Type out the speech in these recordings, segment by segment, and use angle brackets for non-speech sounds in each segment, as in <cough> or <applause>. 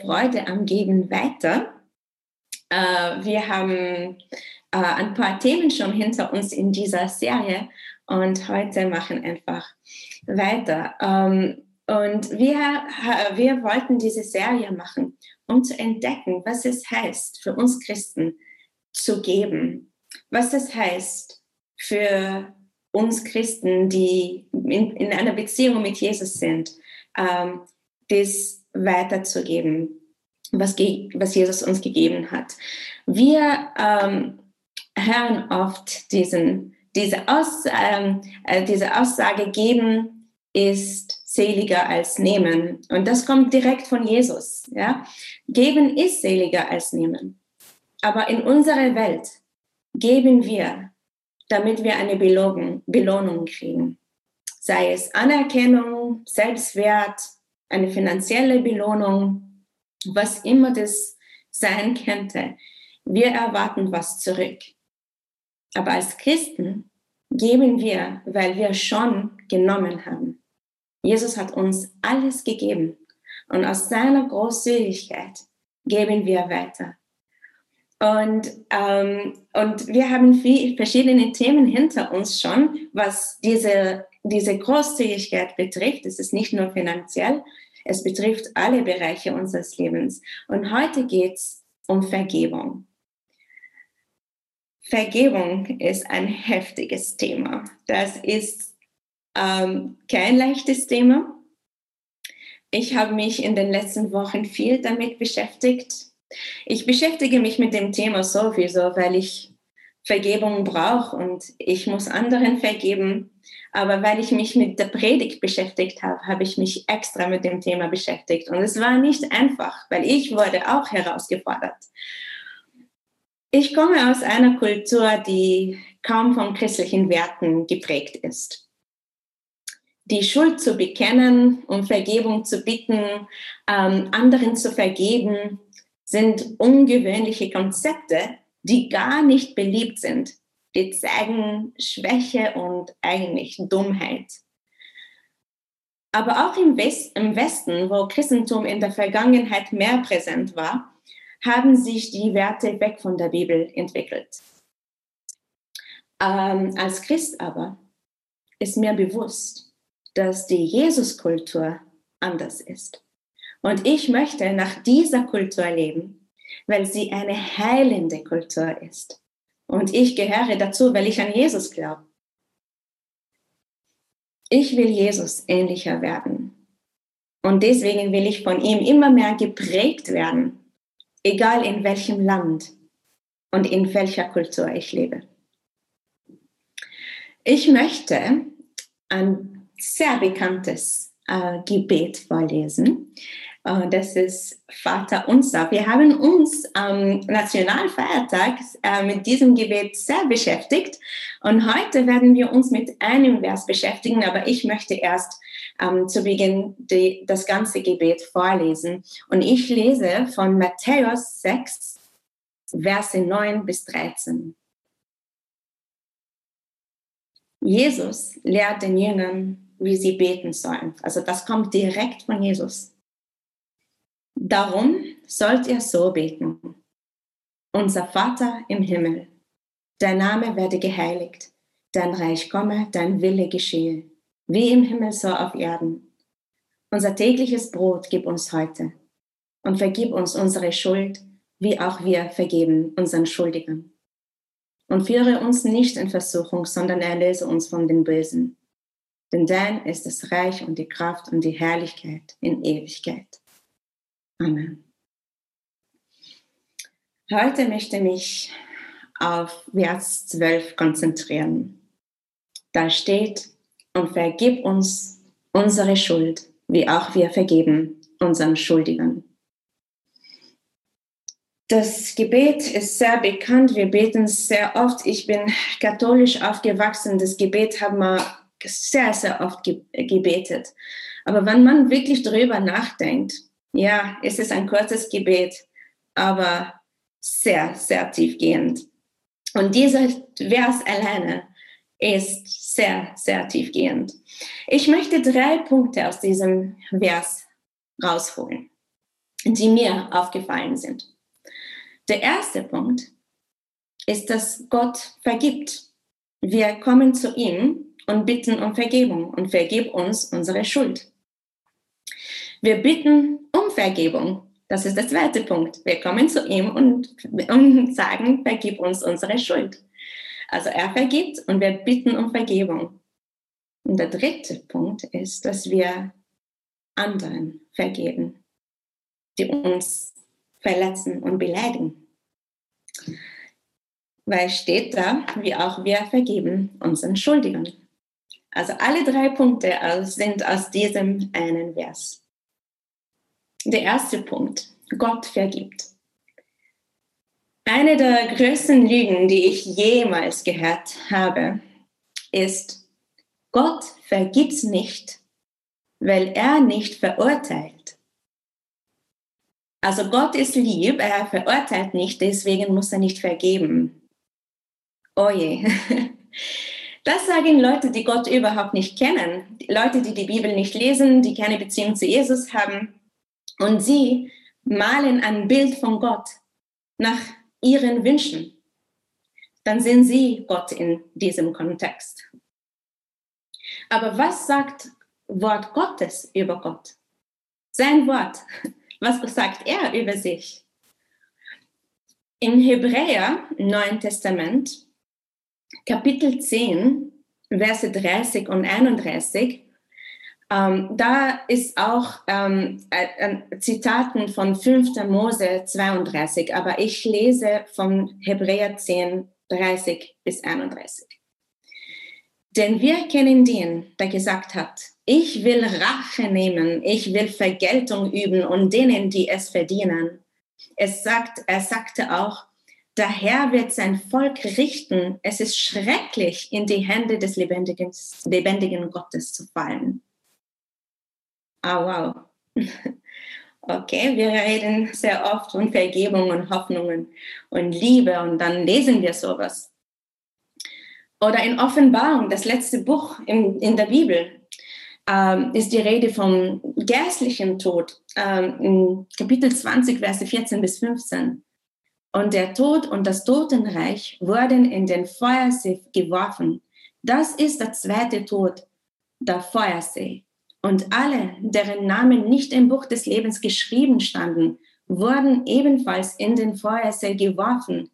Freude am Geben weiter. Äh, wir haben äh, ein paar Themen schon hinter uns in dieser Serie und heute machen einfach weiter. Ähm, und wir, wir wollten diese Serie machen, um zu entdecken, was es heißt für uns Christen zu geben, was es heißt für uns Christen, die in, in einer Beziehung mit Jesus sind, ähm, das weiterzugeben, was, was Jesus uns gegeben hat. Wir ähm, hören oft diesen, diese, Aus, ähm, äh, diese Aussage, geben ist seliger als nehmen. Und das kommt direkt von Jesus. Ja? Geben ist seliger als nehmen. Aber in unserer Welt geben wir, damit wir eine Belohnung, Belohnung kriegen. Sei es Anerkennung, Selbstwert, eine finanzielle Belohnung, was immer das sein könnte. Wir erwarten was zurück. Aber als Christen geben wir, weil wir schon genommen haben. Jesus hat uns alles gegeben und aus seiner Großzügigkeit geben wir weiter. Und, ähm, und wir haben viel, verschiedene Themen hinter uns schon, was diese, diese Großzügigkeit betrifft. Es ist nicht nur finanziell, es betrifft alle Bereiche unseres Lebens. Und heute geht es um Vergebung. Vergebung ist ein heftiges Thema. Das ist ähm, kein leichtes Thema. Ich habe mich in den letzten Wochen viel damit beschäftigt. Ich beschäftige mich mit dem Thema sowieso, weil ich Vergebung brauche und ich muss anderen vergeben. Aber weil ich mich mit der Predigt beschäftigt habe, habe ich mich extra mit dem Thema beschäftigt. Und es war nicht einfach, weil ich wurde auch herausgefordert. Ich komme aus einer Kultur, die kaum von christlichen Werten geprägt ist die Schuld zu bekennen, um Vergebung zu bitten, ähm, anderen zu vergeben, sind ungewöhnliche Konzepte, die gar nicht beliebt sind. Die zeigen Schwäche und eigentlich Dummheit. Aber auch im, West, im Westen, wo Christentum in der Vergangenheit mehr präsent war, haben sich die Werte weg von der Bibel entwickelt. Ähm, als Christ aber ist mir bewusst, dass die Jesuskultur anders ist. Und ich möchte nach dieser Kultur leben, weil sie eine heilende Kultur ist. Und ich gehöre dazu, weil ich an Jesus glaube. Ich will Jesus ähnlicher werden. Und deswegen will ich von ihm immer mehr geprägt werden, egal in welchem Land und in welcher Kultur ich lebe. Ich möchte an sehr bekanntes äh, Gebet vorlesen. Äh, das ist Vater unser. Wir haben uns am Nationalfeiertag äh, mit diesem Gebet sehr beschäftigt und heute werden wir uns mit einem Vers beschäftigen, aber ich möchte erst ähm, zu Beginn die, das ganze Gebet vorlesen. Und ich lese von Matthäus 6, Verse 9 bis 13. Jesus lehrt den Jüngern, wie sie beten sollen. Also das kommt direkt von Jesus. Darum sollt ihr so beten. Unser Vater im Himmel, dein Name werde geheiligt, dein Reich komme, dein Wille geschehe, wie im Himmel so auf Erden. Unser tägliches Brot gib uns heute und vergib uns unsere Schuld, wie auch wir vergeben unseren Schuldigern. Und führe uns nicht in Versuchung, sondern erlöse uns von den Bösen denn dein ist das Reich und die Kraft und die Herrlichkeit in Ewigkeit. Amen. Heute möchte ich mich auf Vers 12 konzentrieren. Da steht, und vergib uns unsere Schuld, wie auch wir vergeben unseren Schuldigern. Das Gebet ist sehr bekannt. Wir beten sehr oft. Ich bin katholisch aufgewachsen. Das Gebet haben wir sehr, sehr oft ge gebetet. Aber wenn man wirklich darüber nachdenkt, ja, es ist ein kurzes Gebet, aber sehr, sehr tiefgehend. Und dieser Vers alleine ist sehr, sehr tiefgehend. Ich möchte drei Punkte aus diesem Vers rausholen, die mir aufgefallen sind. Der erste Punkt ist, dass Gott vergibt. Wir kommen zu ihm und bitten um Vergebung und vergib uns unsere Schuld. Wir bitten um Vergebung. Das ist der zweite Punkt. Wir kommen zu ihm und, und sagen, vergib uns unsere Schuld. Also er vergibt und wir bitten um Vergebung. Und der dritte Punkt ist, dass wir anderen vergeben, die uns verletzen und beleidigen. Weil steht da, wie auch wir vergeben unseren Schuldigen. Also alle drei Punkte sind aus diesem einen Vers. Der erste Punkt, Gott vergibt. Eine der größten Lügen, die ich jemals gehört habe, ist, Gott vergibt nicht, weil er nicht verurteilt. Also Gott ist lieb, er verurteilt nicht, deswegen muss er nicht vergeben. Oh je. <laughs> Das sagen Leute, die Gott überhaupt nicht kennen. Leute, die die Bibel nicht lesen, die keine Beziehung zu Jesus haben. Und sie malen ein Bild von Gott nach ihren Wünschen, dann sehen sie Gott in diesem Kontext. Aber was sagt Wort Gottes über Gott? Sein Wort. <laughs> Was sagt er über sich? Im Hebräer, Neuen Testament, Kapitel 10, Verse 30 und 31, ähm, da ist auch ähm, äh, Zitaten von 5. Mose 32, aber ich lese von Hebräer 10, 30 bis 31. Denn wir kennen den, der gesagt hat, ich will Rache nehmen, ich will Vergeltung üben und denen, die es verdienen. Es sagt, er sagte auch, der Herr wird sein Volk richten. Es ist schrecklich, in die Hände des lebendigen, lebendigen Gottes zu fallen. Ah, wow. <laughs> Okay, wir reden sehr oft von Vergebung und Hoffnungen und Liebe und dann lesen wir sowas. Oder in Offenbarung, das letzte Buch in, in der Bibel, ähm, ist die Rede vom geistlichen Tod, ähm, in Kapitel 20, Verse 14 bis 15. Und der Tod und das Totenreich wurden in den Feuersee geworfen. Das ist der zweite Tod, der Feuersee. Und alle, deren Namen nicht im Buch des Lebens geschrieben standen, wurden ebenfalls in den Feuersee geworfen.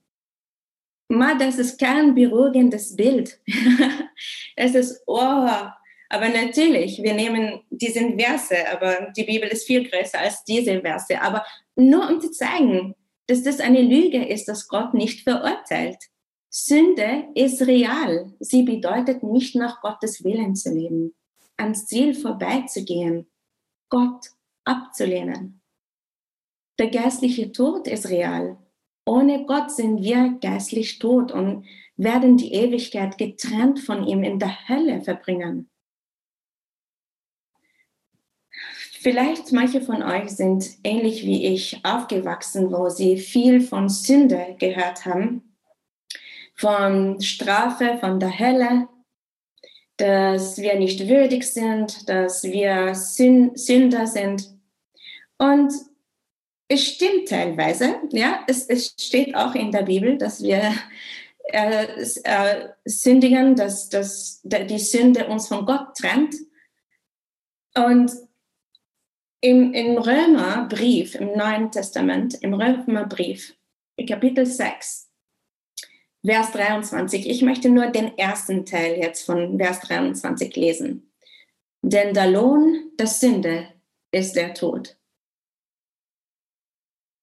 Ma, das ist kein beruhigendes Bild. <laughs> es ist, oh, aber natürlich, wir nehmen diese Verse, aber die Bibel ist viel größer als diese Verse. Aber nur um zu zeigen, dass das eine Lüge ist, dass Gott nicht verurteilt. Sünde ist real. Sie bedeutet nicht nach Gottes Willen zu leben ans Ziel vorbeizugehen, Gott abzulehnen. Der geistliche Tod ist real. Ohne Gott sind wir geistlich tot und werden die Ewigkeit getrennt von ihm in der Hölle verbringen. Vielleicht manche von euch sind ähnlich wie ich aufgewachsen, wo sie viel von Sünde gehört haben, von Strafe, von der Hölle, dass wir nicht würdig sind, dass wir Sünder sind. Und es stimmt teilweise, ja, es, es steht auch in der Bibel, dass wir äh, äh, sündigen, dass, dass die Sünde uns von Gott trennt. Und im, im Römerbrief, im Neuen Testament, im Römerbrief, Kapitel 6, Vers 23. Ich möchte nur den ersten Teil jetzt von Vers 23 lesen. Denn der Lohn der Sünde ist der Tod.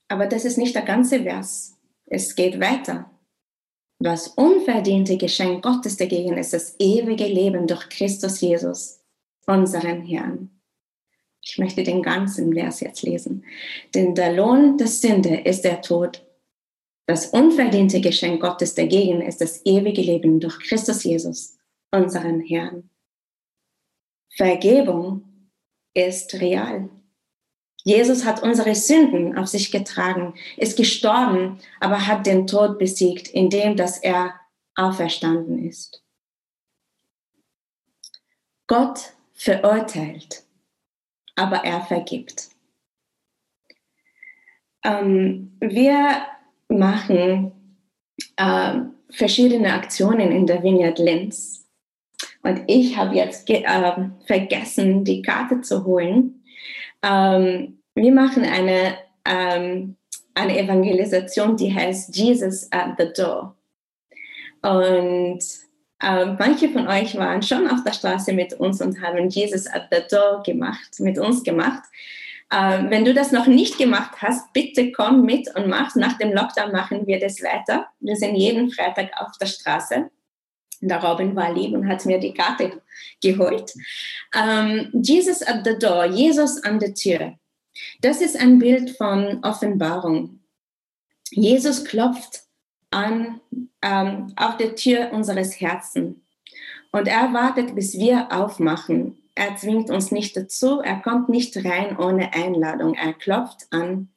Aber das ist nicht der ganze Vers. Es geht weiter. Was unverdiente Geschenk Gottes dagegen ist das ewige Leben durch Christus Jesus, unseren Herrn. Ich möchte den ganzen Vers jetzt lesen. Denn der Lohn der Sünde ist der Tod. Das unverdiente Geschenk Gottes dagegen ist das ewige Leben durch Christus Jesus, unseren Herrn. Vergebung ist real. Jesus hat unsere Sünden auf sich getragen, ist gestorben, aber hat den Tod besiegt, indem dass er auferstanden ist. Gott verurteilt, aber er vergibt. Ähm, wir machen äh, verschiedene Aktionen in der Vineyard Linz. Und ich habe jetzt äh, vergessen, die Karte zu holen. Ähm, wir machen eine, ähm, eine Evangelisation, die heißt Jesus at the Door. Und äh, manche von euch waren schon auf der Straße mit uns und haben Jesus at the Door gemacht, mit uns gemacht. Äh, wenn du das noch nicht gemacht hast, bitte komm mit und mach. Nach dem Lockdown machen wir das weiter. Wir sind jeden Freitag auf der Straße. Der Robin war lieb und hat mir die Karte geholt. Ähm, Jesus at the door, Jesus an der Tür. Das ist ein Bild von Offenbarung. Jesus klopft an ähm, auf der Tür unseres Herzens und er wartet, bis wir aufmachen. Er zwingt uns nicht dazu, er kommt nicht rein ohne Einladung. Er klopft an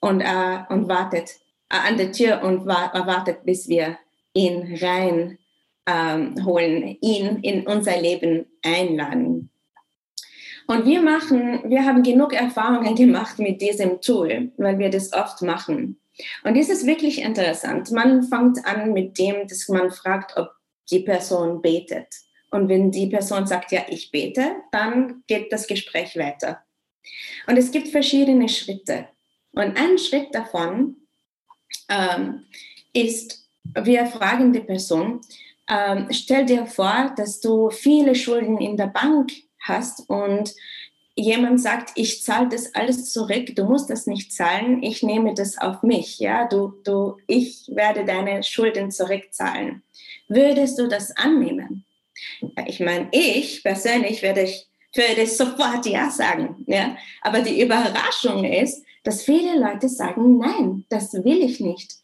und, äh, und wartet äh, an der Tür und wa wartet, bis wir ihn rein ähm, holen, ihn in unser Leben einladen. Und wir machen, wir haben genug Erfahrungen gemacht mit diesem Tool, weil wir das oft machen. Und das ist wirklich interessant. Man fängt an mit dem, dass man fragt, ob die Person betet. Und wenn die Person sagt, ja, ich bete, dann geht das Gespräch weiter. Und es gibt verschiedene Schritte. Und ein Schritt davon ähm, ist, wir fragen die Person, ähm, stell dir vor, dass du viele Schulden in der Bank hast und jemand sagt, ich zahle das alles zurück, du musst das nicht zahlen, ich nehme das auf mich, ja, du, du, ich werde deine Schulden zurückzahlen. Würdest du das annehmen? Ich meine, ich persönlich werde ich würde <laughs> sofort ja sagen, ja. Aber die Überraschung ist, dass viele Leute sagen, nein, das will ich nicht.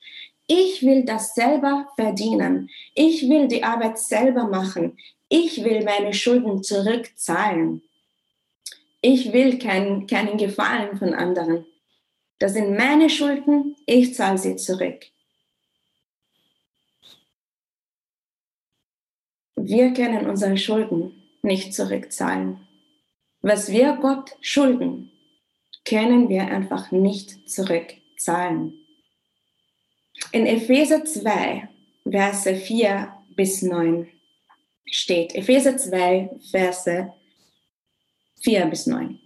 Ich will das selber verdienen. Ich will die Arbeit selber machen. Ich will meine Schulden zurückzahlen. Ich will keinen, keinen Gefallen von anderen. Das sind meine Schulden, ich zahle sie zurück. Wir können unsere Schulden nicht zurückzahlen. Was wir Gott schulden, können wir einfach nicht zurückzahlen. In Epheser 2, Verse 4 bis 9 steht, Epheser 2, Verse 4 bis 9.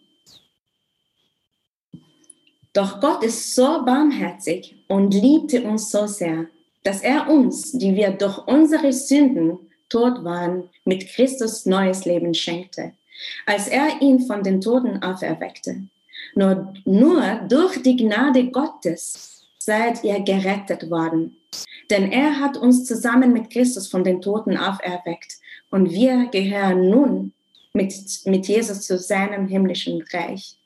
Doch Gott ist so barmherzig und liebte uns so sehr, dass er uns, die wir durch unsere Sünden tot waren, mit Christus neues Leben schenkte, als er ihn von den Toten auferweckte. Nur, nur durch die Gnade Gottes seid ihr gerettet worden. Denn er hat uns zusammen mit Christus von den Toten auferweckt und wir gehören nun mit, mit Jesus zu seinem himmlischen Reich.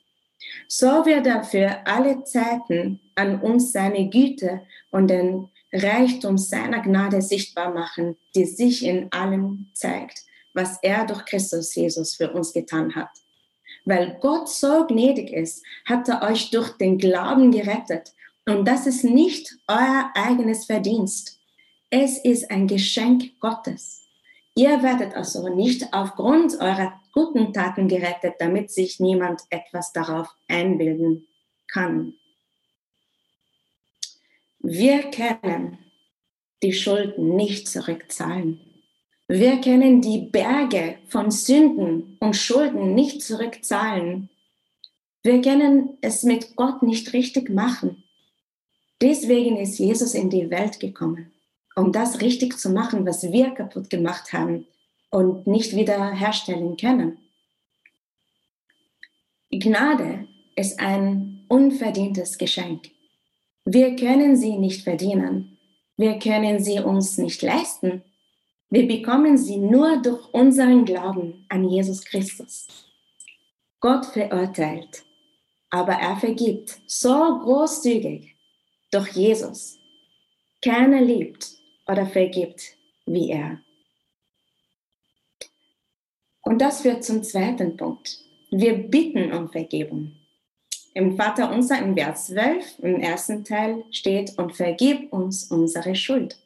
So wird er für alle Zeiten an uns seine Güte und den Reichtum seiner Gnade sichtbar machen, die sich in allem zeigt, was er durch Christus Jesus für uns getan hat. Weil Gott so gnädig ist, hat er euch durch den Glauben gerettet. Und das ist nicht euer eigenes Verdienst. Es ist ein Geschenk Gottes. Ihr werdet also nicht aufgrund eurer guten Taten gerettet, damit sich niemand etwas darauf einbilden kann. Wir können die Schulden nicht zurückzahlen. Wir können die Berge von Sünden und Schulden nicht zurückzahlen. Wir können es mit Gott nicht richtig machen. Deswegen ist Jesus in die Welt gekommen, um das richtig zu machen, was wir kaputt gemacht haben und nicht wiederherstellen können. Gnade ist ein unverdientes Geschenk. Wir können sie nicht verdienen. Wir können sie uns nicht leisten. Wir bekommen sie nur durch unseren Glauben an Jesus Christus. Gott verurteilt, aber er vergibt so großzügig durch Jesus. Keiner liebt oder vergibt wie er. Und das führt zum zweiten Punkt. Wir bitten um Vergebung. Im Vater unser im Vers 12 im ersten Teil steht, und vergib uns unsere Schuld.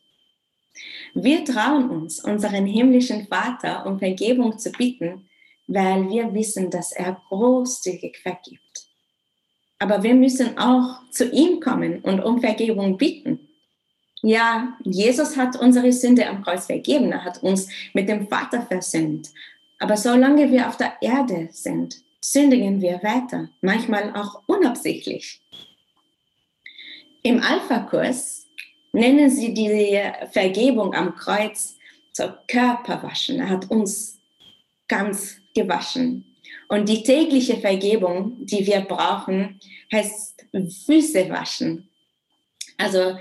Wir trauen uns, unseren himmlischen Vater um Vergebung zu bitten, weil wir wissen, dass er großzügig vergibt. Aber wir müssen auch zu ihm kommen und um Vergebung bitten. Ja, Jesus hat unsere Sünde am Kreuz vergeben. Er hat uns mit dem Vater versöhnt. Aber solange wir auf der Erde sind, sündigen wir weiter, manchmal auch unabsichtlich. Im Alpha-Kurs nennen sie die Vergebung am Kreuz so Körperwaschen. Er hat uns ganz gewaschen. Und die tägliche Vergebung, die wir brauchen, heißt Füße waschen. Also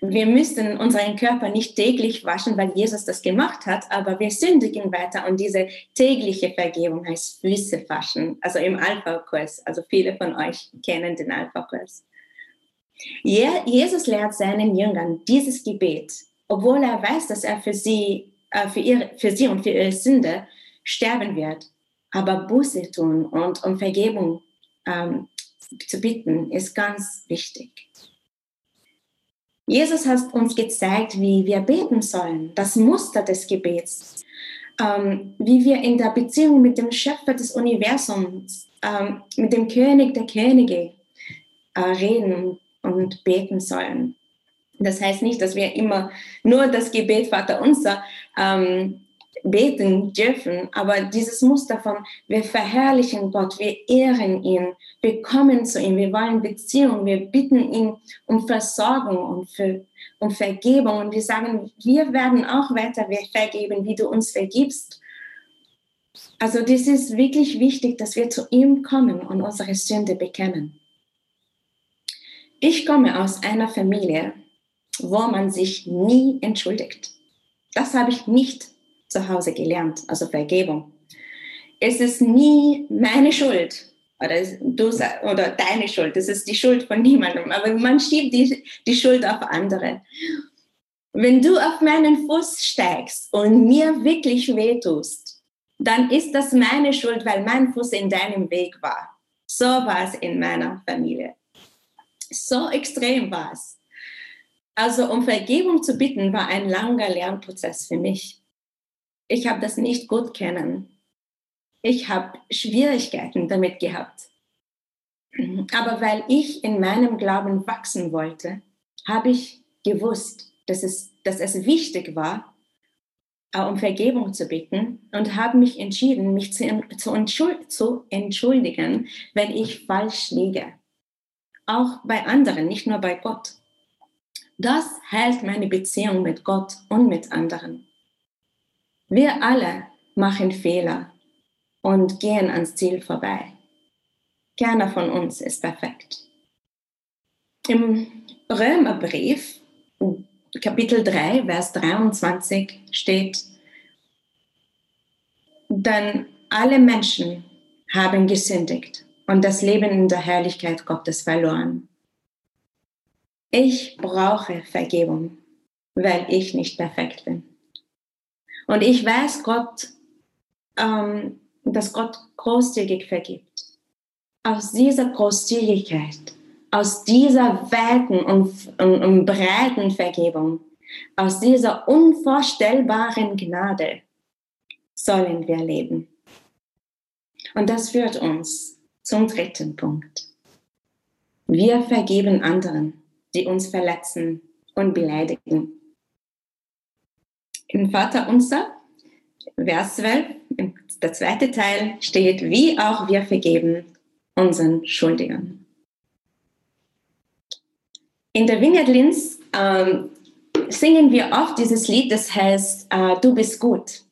wir müssen unseren Körper nicht täglich waschen, weil Jesus das gemacht hat, aber wir sündigen weiter und diese tägliche Vergebung heißt Füße waschen, also im Alpha-Kurs. Also viele von euch kennen den Alpha-Kurs. Jesus lehrt seinen Jüngern dieses Gebet, obwohl er weiß, dass er für sie, äh, für, ihre, für sie und für ihre Sünde sterben wird. Aber Buße tun und um Vergebung ähm, zu bitten, ist ganz wichtig. Jesus hat uns gezeigt, wie wir beten sollen, das Muster des Gebets, ähm, wie wir in der Beziehung mit dem Schöpfer des Universums, ähm, mit dem König der Könige äh, reden und beten sollen. Das heißt nicht, dass wir immer nur das Gebet Vater unser ähm, beten dürfen, aber dieses Muster von wir verherrlichen Gott, wir ehren ihn, wir kommen zu ihm, wir wollen Beziehung, wir bitten ihn um Versorgung und für, um Vergebung und wir sagen, wir werden auch weiter vergeben, wie du uns vergibst. Also das ist wirklich wichtig, dass wir zu ihm kommen und unsere Sünde bekennen. Ich komme aus einer Familie, wo man sich nie entschuldigt. Das habe ich nicht zu Hause gelernt, also Vergebung. Es ist nie meine Schuld oder, du, oder deine Schuld, es ist die Schuld von niemandem, aber man schiebt die, die Schuld auf andere. Wenn du auf meinen Fuß steigst und mir wirklich wehtust, dann ist das meine Schuld, weil mein Fuß in deinem Weg war. So war es in meiner Familie. So extrem war es. Also um Vergebung zu bitten, war ein langer Lernprozess für mich ich habe das nicht gut kennen. Ich habe Schwierigkeiten damit gehabt. Aber weil ich in meinem Glauben wachsen wollte, habe ich gewusst, dass es, dass es wichtig war, äh, um Vergebung zu bitten und habe mich entschieden, mich zu, zu, zu entschuldigen, wenn ich falsch liege. Auch bei anderen, nicht nur bei Gott. Das hält meine Beziehung mit Gott und mit anderen. Wir alle machen Fehler und gehen ans Ziel vorbei. Keiner von uns ist perfekt. Im Römerbrief, Kapitel 3, Vers 23 steht, denn alle Menschen haben gesündigt und das Leben in der Herrlichkeit Gottes verloren. Ich brauche Vergebung, weil ich nicht perfekt bin. Und ich weiß Gott, ähm, dass Gott großzügig vergibt. Aus dieser Großzügigkeit, aus dieser weiten und, und, und breiten Vergebung, aus dieser unvorstellbaren Gnade sollen wir leben. Und das führt uns zum dritten Punkt. Wir vergeben anderen, die uns verletzen und beleidigen. Im Vater unser, Vers 12, der zweite Teil steht, wie auch wir vergeben unseren Schuldigern. In der Vineyard Linz ähm, singen wir oft dieses Lied, das heißt, äh, du bist gut.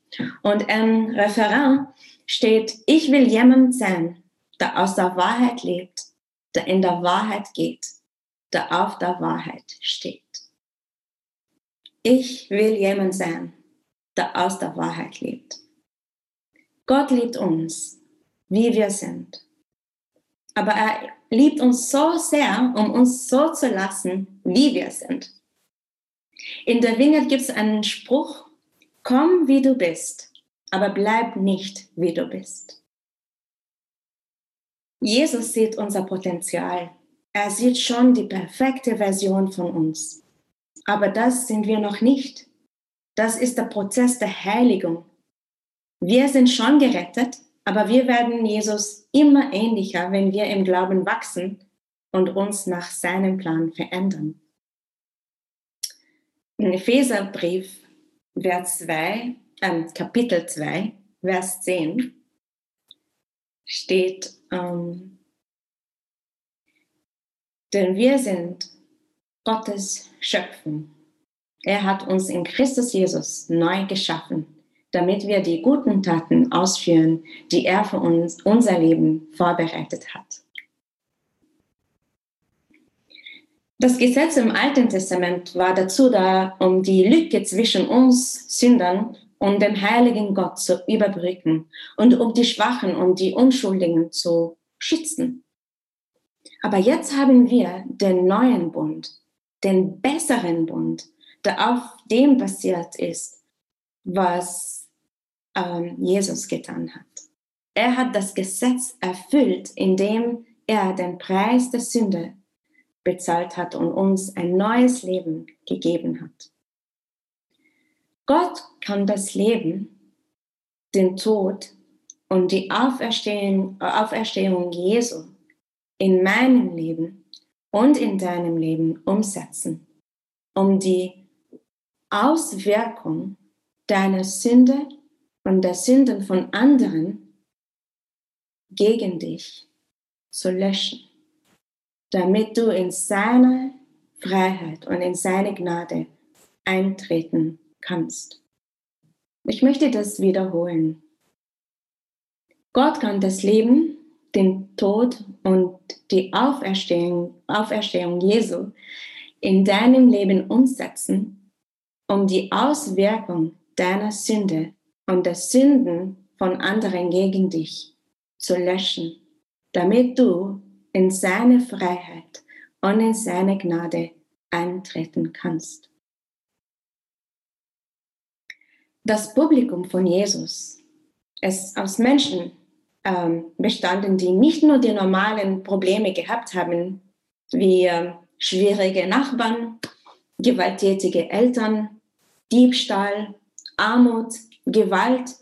Und im Referat steht, ich will jemand sein, der aus der Wahrheit lebt, der in der Wahrheit geht, der auf der Wahrheit steht. Ich will jemand sein, der aus der Wahrheit lebt. Gott liebt uns, wie wir sind. Aber er liebt uns so sehr, um uns so zu lassen, wie wir sind. In der Vineyard gibt es einen Spruch, komm wie du bist, aber bleib nicht wie du bist. Jesus sieht unser Potenzial. Er sieht schon die perfekte Version von uns. Aber das sind wir noch nicht. Das ist der Prozess der Heiligung. Wir sind schon gerettet, Aber wir werden Jesus immer ähnlicher, wenn wir im Glauben wachsen und uns nach seinem Plan verändern. In Epheserbrief, Vers 2, äh, Kapitel 2, Vers 10 steht, ähm, denn wir sind Gottes Schöpfung. Er hat uns in Christus Jesus neu geschaffen, damit wir die guten Taten ausführen, die er für uns, unser Leben vorbereitet hat. Das Gesetz im Alten Testament war dazu da, um die Lücke zwischen uns Sündern und dem heiligen Gott zu überbrücken und um die Schwachen und die Unschuldigen zu schützen. Aber jetzt haben wir den neuen Bund, den besseren Bund, der auf dem basiert ist, was ähm, Jesus getan hat. Er hat das Gesetz erfüllt, indem er den Preis der Sünde bezahlt hat und uns ein neues Leben gegeben hat. Gott kann das Leben, den Tod und die Auferstehung, Auferstehung Jesu in meinem Leben und in deinem Leben umsetzen, um die Auswirkung deiner Sünde und der Sünden von anderen gegen dich zu löschen damit du in seine Freiheit und in seine Gnade eintreten kannst. Ich möchte das wiederholen. Gott kann das Leben, den Tod und die Auferstehung, Auferstehung Jesu in deinem Leben umsetzen, um die Auswirkung deiner Sünde und der Sünden von anderen gegen dich zu löschen, damit du in seine Freiheit und in seine Gnade eintreten kannst. Das Publikum von Jesus ist aus Menschen ähm, bestanden, die nicht nur die normalen Probleme gehabt haben, wie schwierige Nachbarn, gewalttätige Eltern, Diebstahl, Armut, Gewalt,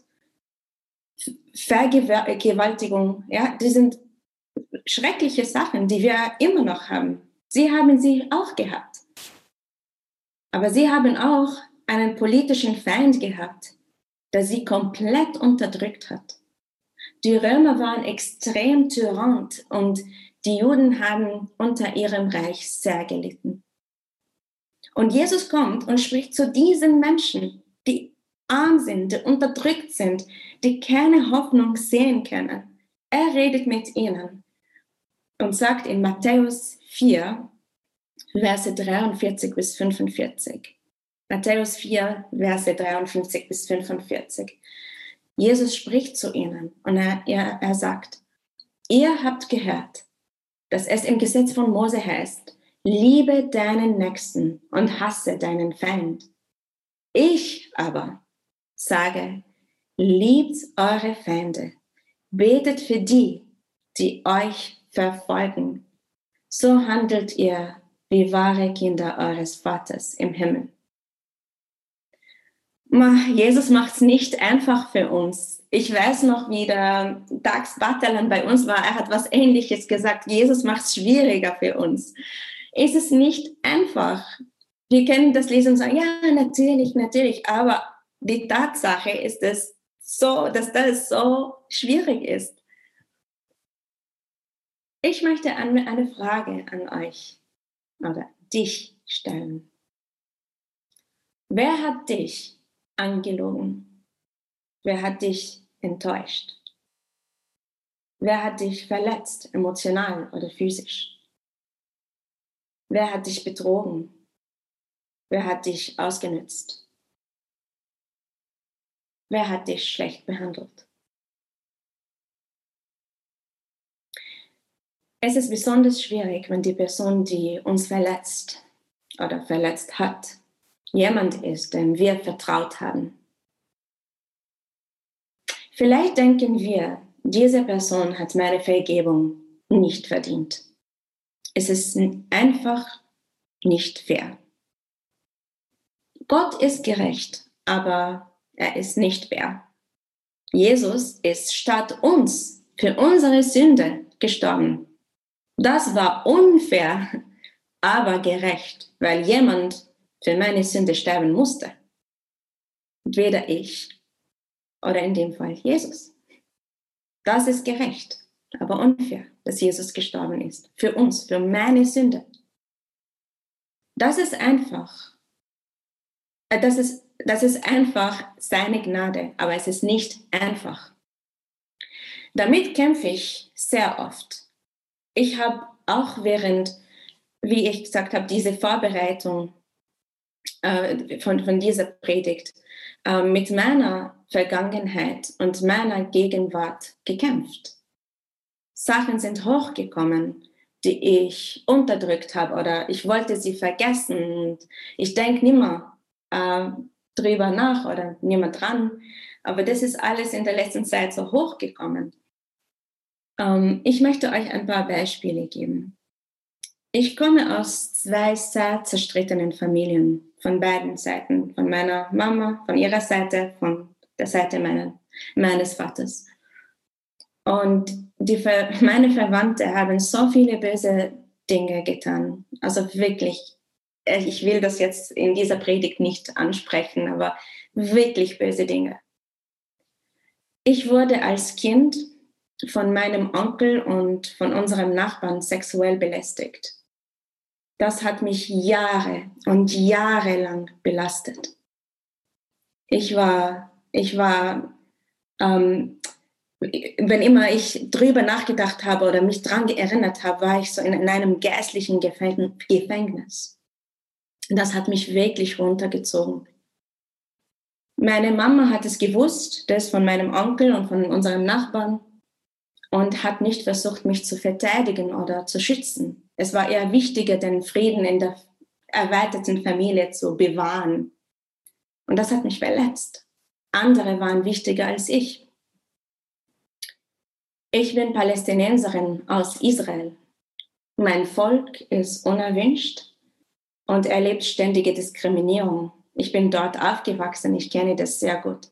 Vergewaltigung. Ja, die sind schreckliche Sachen, die wir immer noch haben. Sie haben sie auch gehabt. Aber sie haben auch einen politischen Feind gehabt, der sie komplett unterdrückt hat. Die Römer waren extrem tyrant und die Juden haben unter ihrem Reich sehr gelitten. Und Jesus kommt und spricht zu diesen Menschen, die arm sind, die unterdrückt sind, die keine Hoffnung sehen können. Er redet mit ihnen und sagt in Matthäus 4, Verse 43 bis 45. Matthäus 4, Verse 53 bis 45. Jesus spricht zu ihnen und er, er, er sagt, ihr habt gehört, dass es im Gesetz von Mose heißt, liebe deinen Nächsten und hasse deinen Feind. Ich aber sage, liebt eure Feinde, betet für die, die euch verfolgen. So handelt ihr wie wahre Kinder eures Vaters im Himmel. Jesus macht es nicht einfach für uns. Ich weiß noch, wie der Dax Batelan bei uns war. Er hat was Ähnliches gesagt. Jesus macht es schwieriger für uns. Es ist nicht einfach. Wir können das lesen und sagen, ja, natürlich, natürlich. Aber die Tatsache ist es so, dass das so schwierig ist. Ich möchte eine Frage an euch oder dich stellen. Wer hat dich angelogen? Wer hat dich enttäuscht? Wer hat dich verletzt, emotional oder physisch? Wer hat dich betrogen? Wer hat dich ausgenützt? Wer hat dich schlecht behandelt? Es ist besonders schwierig, wenn die Person, die uns verletzt oder verletzt hat, jemand ist, dem wir vertraut haben. Vielleicht denken wir, diese Person hat meine Vergebung nicht verdient. Es ist einfach nicht fair. Gott ist gerecht, aber er ist nicht fair. Jesus ist statt uns für unsere Sünde gestorben. Das war unfair, <laughs> aber gerecht, weil jemand für meine Sünde sterben musste. Weder ich oder in dem Fall Jesus. Das ist gerecht, aber unfair, dass Jesus gestorben ist. Für uns, für meine Sünde. Das ist einfach. Äh, das ist, das ist einfach seine Gnade, aber es ist nicht einfach. Damit kämpfe ich sehr oft. Ich habe auch während, wie ich gesagt habe, diese Vorbereitung äh, von, von dieser Predigt äh, mit meiner Vergangenheit und meiner Gegenwart gekämpft. Sachen sind hochgekommen, die ich unterdrückt habe oder ich wollte sie vergessen und ich denke nimmer äh, drüber nach oder nimmer dran. Aber das ist alles in der letzten Zeit so hochgekommen. Ähm, ich möchte euch ein paar Beispiele geben. Ich komme aus zwei sehr zerstrittenen Familien von beiden Seiten, von meiner Mama, von ihrer Seite, von der Seite meiner, meines Vaters. Und die, <laughs> meine Verwandte haben so viele böse Dinge getan. Also wirklich, äh, ich will das jetzt in dieser Predigt nicht ansprechen, aber wirklich böse Dinge. Ich wurde als Kind von meinem Onkel und von unserem Nachbarn sexuell belästigt. Das hat mich Jahre und Jahre lang belastet. Ich war, ich war, ähm, wenn immer ich drüber nachgedacht habe oder mich dran erinnert habe, war ich so in, in einem gästlichen Gefängnis. Das hat mich wirklich runtergezogen. Meine Mama hat es gewusst, das von meinem Onkel und von unserem Nachbarn und hat nicht versucht, mich zu verteidigen oder zu schützen. Es war eher wichtiger, den Frieden in der erweiterten Familie zu bewahren. Und das hat mich verletzt. Andere waren wichtiger als ich. Ich bin Palästinenserin aus Israel. Mein Volk ist unerwünscht und erlebt ständige Diskriminierung. Ich bin dort aufgewachsen, ich kenne das sehr gut.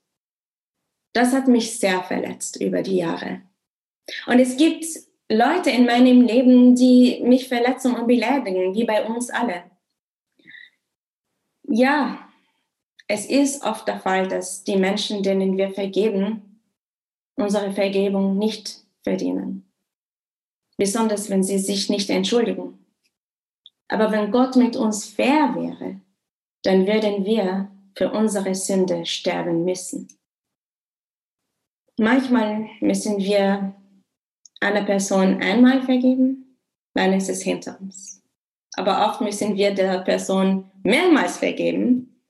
Das hat mich sehr verletzt über die Jahre. Und es gibt Leute in meinem Leben, die mich verletzen und beleidigen, wie bei uns alle. Ja, es ist oft der Fall, dass die Menschen, denen wir vergeben, unsere Vergebung nicht verdienen. Besonders wenn sie sich nicht entschuldigen. Aber wenn Gott mit uns fair wäre, dann würden wir für unsere Sünde sterben müssen. Manchmal müssen wir einer Person einmal vergeben, dann ist es hinter uns. Aber oft müssen wir der Person mehrmals vergeben,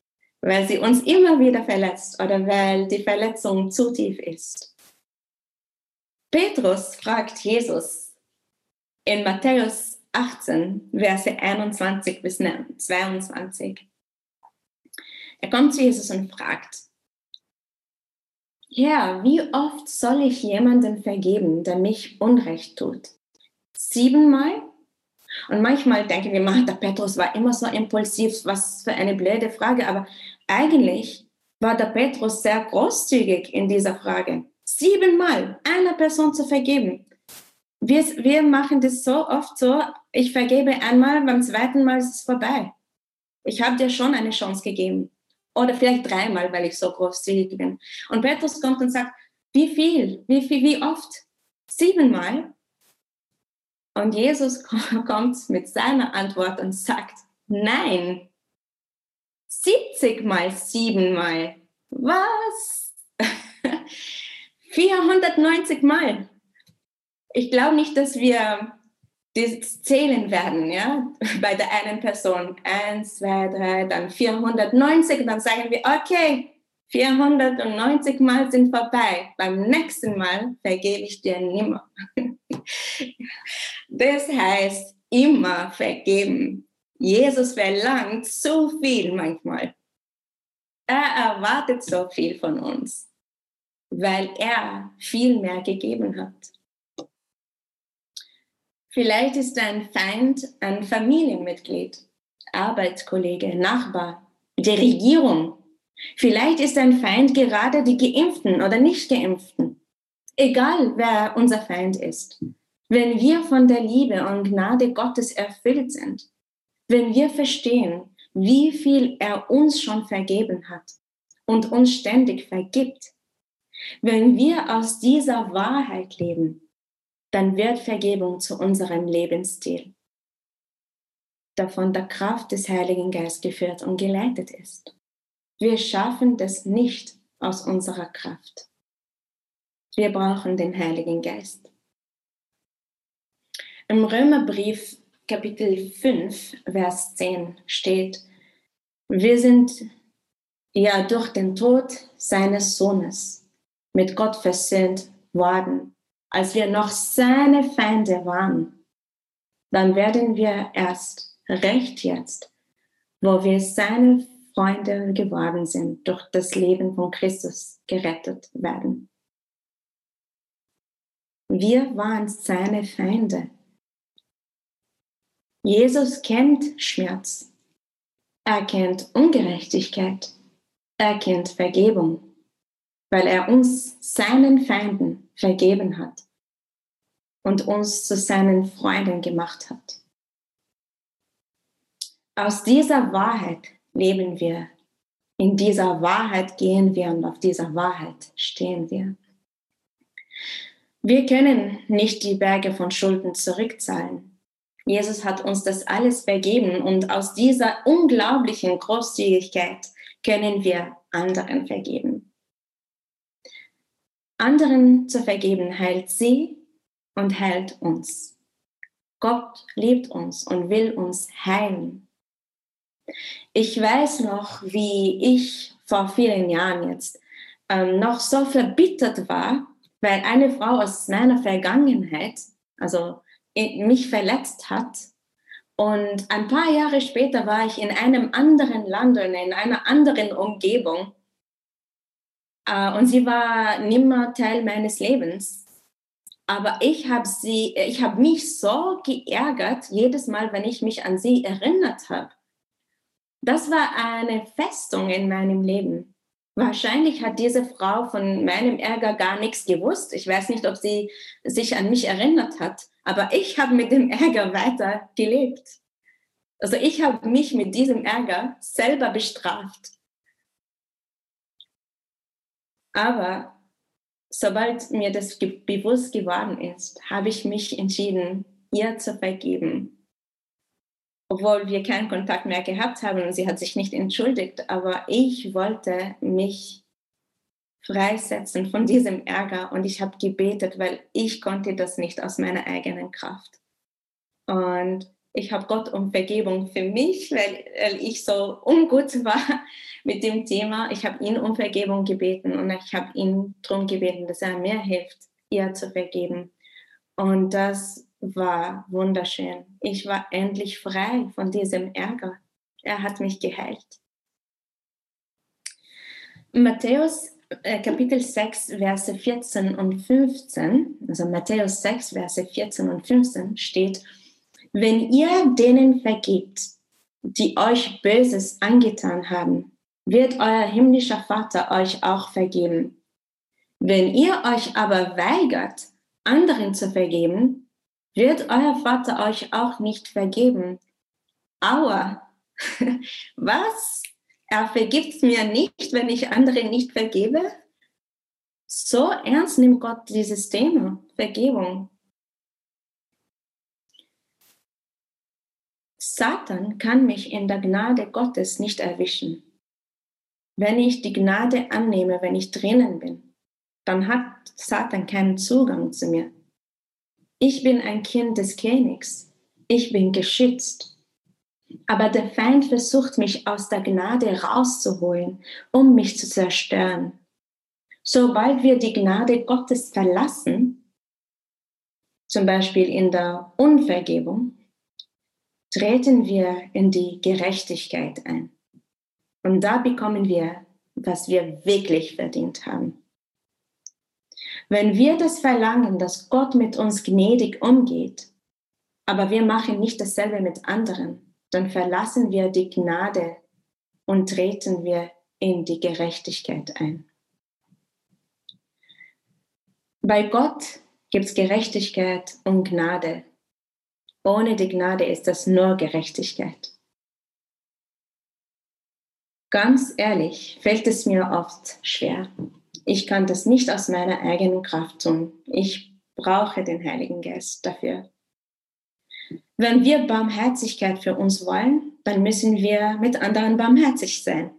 weil sie uns immer wieder verletzt oder weil die Verletzung zu tief ist. Petrus fragt Jesus in Matthäus 18, Verse 21 bis 22. Er kommt zu Jesus und fragt, ja, wie oft soll ich jemandem vergeben, der mich Unrecht tut? Siebenmal? Und manchmal denken wir, der Petrus war immer so impulsiv, was für eine blöde Frage, aber eigentlich war der Petrus sehr großzügig in dieser Frage. Siebenmal einer Person zu vergeben. Wir, wir machen das so oft so, ich vergebe einmal, beim zweiten Mal ist es vorbei. Ich habe dir schon eine Chance gegeben. Oder vielleicht dreimal, weil ich so großzügig bin. Und Petrus kommt und sagt, wie viel? Wie viel? Wie oft? Siebenmal? Und Jesus <laughs> kommt mit seiner Antwort und sagt, nein, 70 mal siebenmal. Was? <laughs> 490 mal. Ich glaube nicht, dass wir die zählen werden, ja, <laughs> bei der einen Person. Eins, zwei, drei, dann 490, dann sagen wir, okay, 490 Mal sind vorbei. Beim nächsten Mal vergebe ich dir nimmer. <laughs> Das heißt, immer vergeben. Jesus verlangt so viel manchmal. Er erwartet so viel von uns, weil er viel mehr gegeben hat. Vielleicht ist dein Feind ein Familienmitglied, Arbeitskollege, Nachbar, die Regierung Vielleicht ist ein Feind gerade die Geimpften oder Nicht-Geimpften. Egal, wer unser Feind ist. Wenn wir von der Liebe und Gnade Gottes erfüllt sind, wenn wir verstehen, wie viel er uns schon vergeben hat und uns ständig vergibt, wenn wir aus dieser Wahrheit leben, dann wird Vergebung zu unserem Lebensstil, der von der Kraft des Heiligen Geistes geführt und geleitet ist. Wir schaffen das nicht aus unserer Kraft. Wir brauchen den Heiligen Geist. Im Römerbrief Kapitel 5, Vers 10 steht, wir sind ja durch den Tod seines Sohnes mit Gott versöhnt worden, als wir noch seine Feinde waren. Dann werden wir erst recht jetzt, wo wir seine Freunde geworden sind, durch das Leben von Christus gerettet werden. Wir waren seine Feinde. Jesus kennt Schmerz. Er kennt Ungerechtigkeit. Er kennt Vergebung, weil er uns seinen Feinden vergeben hat und uns zu seinen Freunden gemacht hat. Aus dieser Wahrheit leben wir. In dieser Wahrheit gehen wir und auf dieser Wahrheit stehen wir. Wir können nicht die Berge von Schulden zurückzahlen. Jesus hat uns das alles vergeben und aus dieser unglaublichen Großzügigkeit können wir anderen vergeben. Anderen zu vergeben heilt sie und heilt uns. Gott liebt uns und will uns heilen. Ich weiß noch, wie ich vor vielen Jahren jetzt ähm, noch so verbittert war, weil eine Frau aus meiner Vergangenheit, also mich verletzt hat. Und ein paar Jahre später war ich in einem anderen Land und in einer anderen Umgebung. Äh, und sie war nimmer Teil meines Lebens. Aber ich habe sie, ich habe mich so geärgert jedes Mal, wenn ich mich an sie erinnert habe. Das war eine Festung in meinem Leben. Wahrscheinlich hat diese Frau von meinem Ärger gar nichts gewusst. Ich weiß nicht, ob sie sich an mich erinnert hat, aber ich habe mit dem Ärger weiter gelebt. Also ich habe mich mit diesem Ärger selber bestraft. Aber sobald mir das bewusst geworden ist, habe ich mich entschieden, ihr zu vergeben obwohl wir keinen Kontakt mehr gehabt haben und sie hat sich nicht entschuldigt. Aber ich wollte mich freisetzen von diesem Ärger und ich habe gebetet, weil ich konnte das nicht aus meiner eigenen Kraft. Und ich habe Gott um Vergebung für mich, weil, weil ich so ungut war <laughs> mit dem Thema. Ich habe ihn um Vergebung gebeten und ich habe ihn darum gebeten, dass er mir hilft, ihr zu vergeben. Und das war wunderschön. Ich war endlich frei von diesem Ärger. Er hat mich geheilt. Matthäus äh, Kapitel 6, Verse 14 und 15, also Matthäus 6, Verse 14 und 15 steht, wenn ihr denen vergibt, die euch Böses angetan haben, wird euer himmlischer Vater euch auch vergeben. Wenn ihr euch aber weigert, anderen zu vergeben, wird euer Vater euch auch nicht vergeben. Aua, <laughs> was? Er vergibt mir nicht, wenn ich anderen nicht vergebe? So ernst nimmt Gott dieses Thema, Vergebung. Satan kann mich in der Gnade Gottes nicht erwischen. Wenn ich die Gnade annehme, wenn ich drinnen bin, dann hat Satan keinen Zugang zu mir. Ich bin ein Kind des Königs. Ich bin geschützt. Aber der Feind versucht mich aus der Gnade rauszuholen, um mich zu zerstören. Sobald wir die Gnade Gottes verlassen, zum Beispiel in der Unvergebung, treten wir in die Gerechtigkeit ein. Und da bekommen wir, was wir wirklich verdient haben. Wenn wir das verlangen, dass Gott mit uns gnädig umgeht, aber wir machen nicht dasselbe mit anderen, dann verlassen wir die Gnade und treten wir in die Gerechtigkeit ein. Bei Gott gibt es Gerechtigkeit und Gnade. Ohne die Gnade ist das nur Gerechtigkeit. Ganz ehrlich fällt es mir oft schwer. Ich kann das nicht aus meiner eigenen Kraft tun. Ich brauche den Heiligen Geist dafür. Wenn wir Barmherzigkeit für uns wollen, dann müssen wir mit anderen barmherzig sein.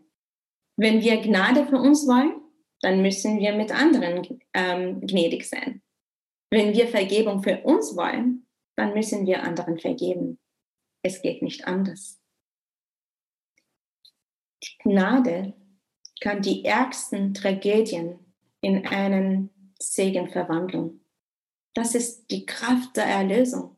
Wenn wir Gnade für uns wollen, dann müssen wir mit anderen ähm, gnädig sein. Wenn wir Vergebung für uns wollen, dann müssen wir anderen vergeben. Es geht nicht anders. Die Gnade kann die ärgsten Tragödien in einen Segen verwandeln. Das ist die Kraft der Erlösung.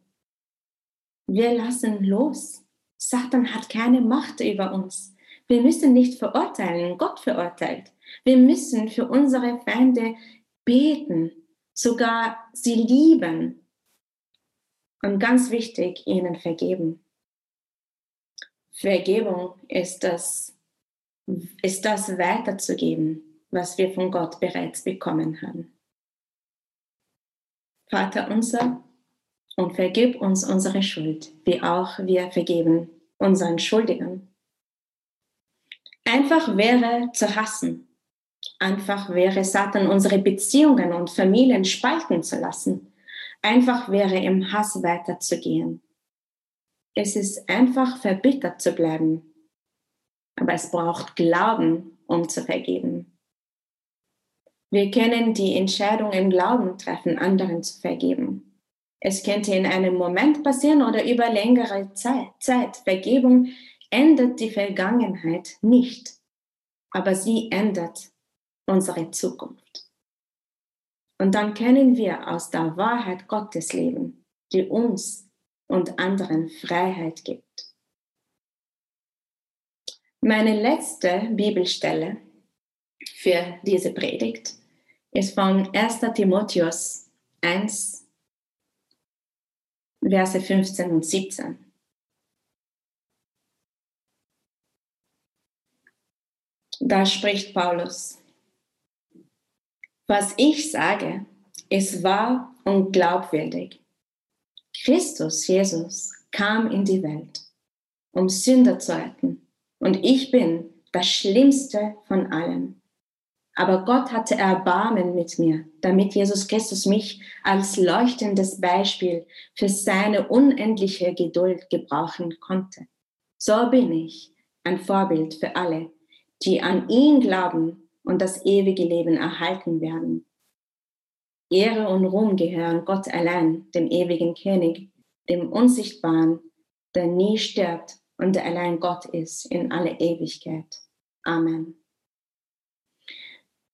Wir lassen los. Satan hat keine Macht über uns. Wir müssen nicht verurteilen, Gott verurteilt. Wir müssen für unsere Feinde beten, sogar sie lieben und ganz wichtig, ihnen vergeben. Vergebung ist das, ist das weiterzugeben, was wir von Gott bereits bekommen haben. Vater unser, und vergib uns unsere Schuld, wie auch wir vergeben unseren Schuldigen. Einfach wäre zu hassen. Einfach wäre Satan unsere Beziehungen und Familien spalten zu lassen. Einfach wäre im Hass weiterzugehen. Es ist einfach verbittert zu bleiben. Aber es braucht Glauben, um zu vergeben. Wir können die Entscheidung im Glauben treffen, anderen zu vergeben. Es könnte in einem Moment passieren oder über längere Zeit. Vergebung ändert die Vergangenheit nicht, aber sie ändert unsere Zukunft. Und dann können wir aus der Wahrheit Gottes leben, die uns und anderen Freiheit gibt. Meine letzte Bibelstelle für diese Predigt ist von 1. Timotheus 1, Verse 15 und 17. Da spricht Paulus, was ich sage, ist wahr und glaubwürdig. Christus, Jesus, kam in die Welt, um Sünder zu retten. Und ich bin das Schlimmste von allen. Aber Gott hatte Erbarmen mit mir, damit Jesus Christus mich als leuchtendes Beispiel für seine unendliche Geduld gebrauchen konnte. So bin ich ein Vorbild für alle, die an ihn glauben und das ewige Leben erhalten werden. Ehre und Ruhm gehören Gott allein, dem ewigen König, dem Unsichtbaren, der nie stirbt und der allein Gott ist in alle Ewigkeit. Amen.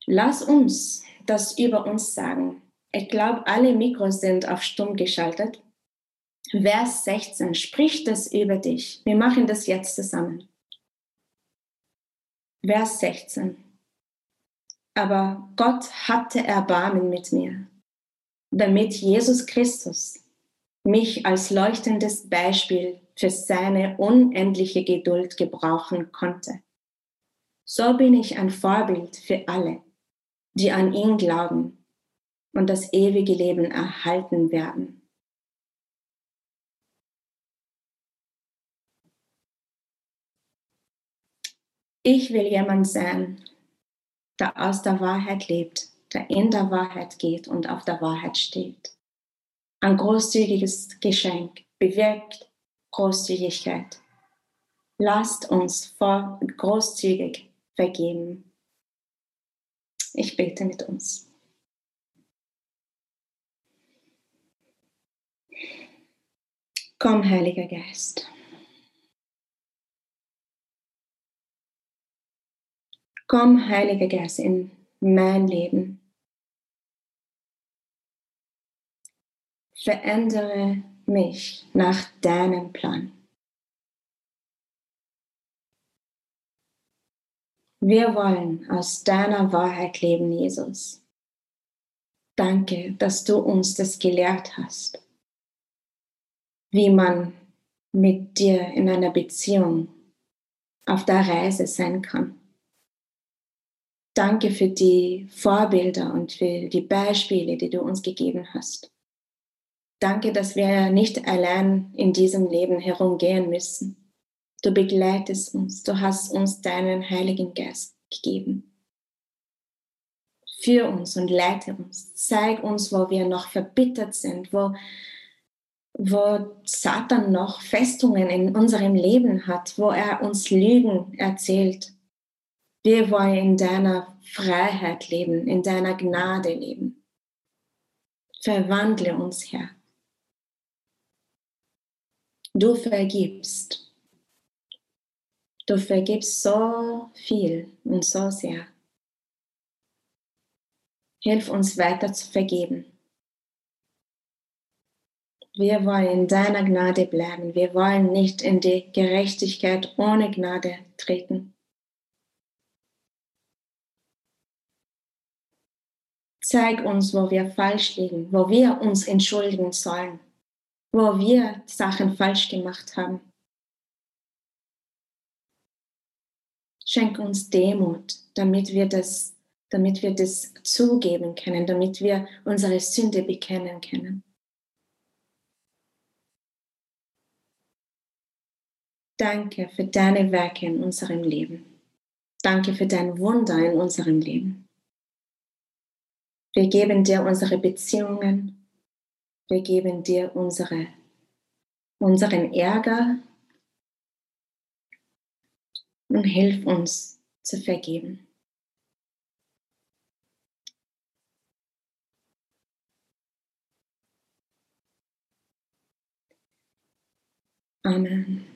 Lass uns das über uns sagen. Ich glaube, alle Mikros sind auf stumm geschaltet. Vers 16 spricht das über dich. Wir machen das jetzt zusammen. Vers 16. Aber Gott hatte Erbarmen mit mir, damit Jesus Christus mich als leuchtendes Beispiel für seine unendliche Geduld gebrauchen konnte. So bin ich ein Vorbild für alle die an ihn glauben und das ewige Leben erhalten werden. Ich will jemand sein, der aus der Wahrheit lebt, der in der Wahrheit geht und auf der Wahrheit steht. Ein großzügiges Geschenk bewirkt Großzügigkeit. Lasst uns großzügig vergeben. Ich bete mit uns. Komm, Heiliger Geist. Komm, Heiliger Geist, in mein Leben. Verändere mich nach deinem Plan. Wir wollen aus deiner Wahrheit leben, Jesus. Danke, dass du uns das gelehrt hast, wie man mit dir in einer Beziehung auf der Reise sein kann. Danke für die Vorbilder und für die Beispiele, die du uns gegeben hast. Danke, dass wir nicht allein in diesem Leben herumgehen müssen. Du begleitest uns, du hast uns deinen Heiligen Geist gegeben. Führ uns und leite uns. Zeig uns, wo wir noch verbittert sind, wo, wo Satan noch Festungen in unserem Leben hat, wo er uns Lügen erzählt. Wir wollen in deiner Freiheit leben, in deiner Gnade leben. Verwandle uns, Herr. Du vergibst. Du vergibst so viel und so sehr. Hilf uns weiter zu vergeben. Wir wollen in deiner Gnade bleiben. Wir wollen nicht in die Gerechtigkeit ohne Gnade treten. Zeig uns, wo wir falsch liegen, wo wir uns entschuldigen sollen, wo wir Sachen falsch gemacht haben. Schenk uns Demut, damit wir das, damit wir das zugeben können, damit wir unsere Sünde bekennen können. Danke für deine Werke in unserem Leben. Danke für dein Wunder in unserem Leben. Wir geben dir unsere Beziehungen. Wir geben dir unsere, unseren Ärger. Und hilf uns zu vergeben. Amen.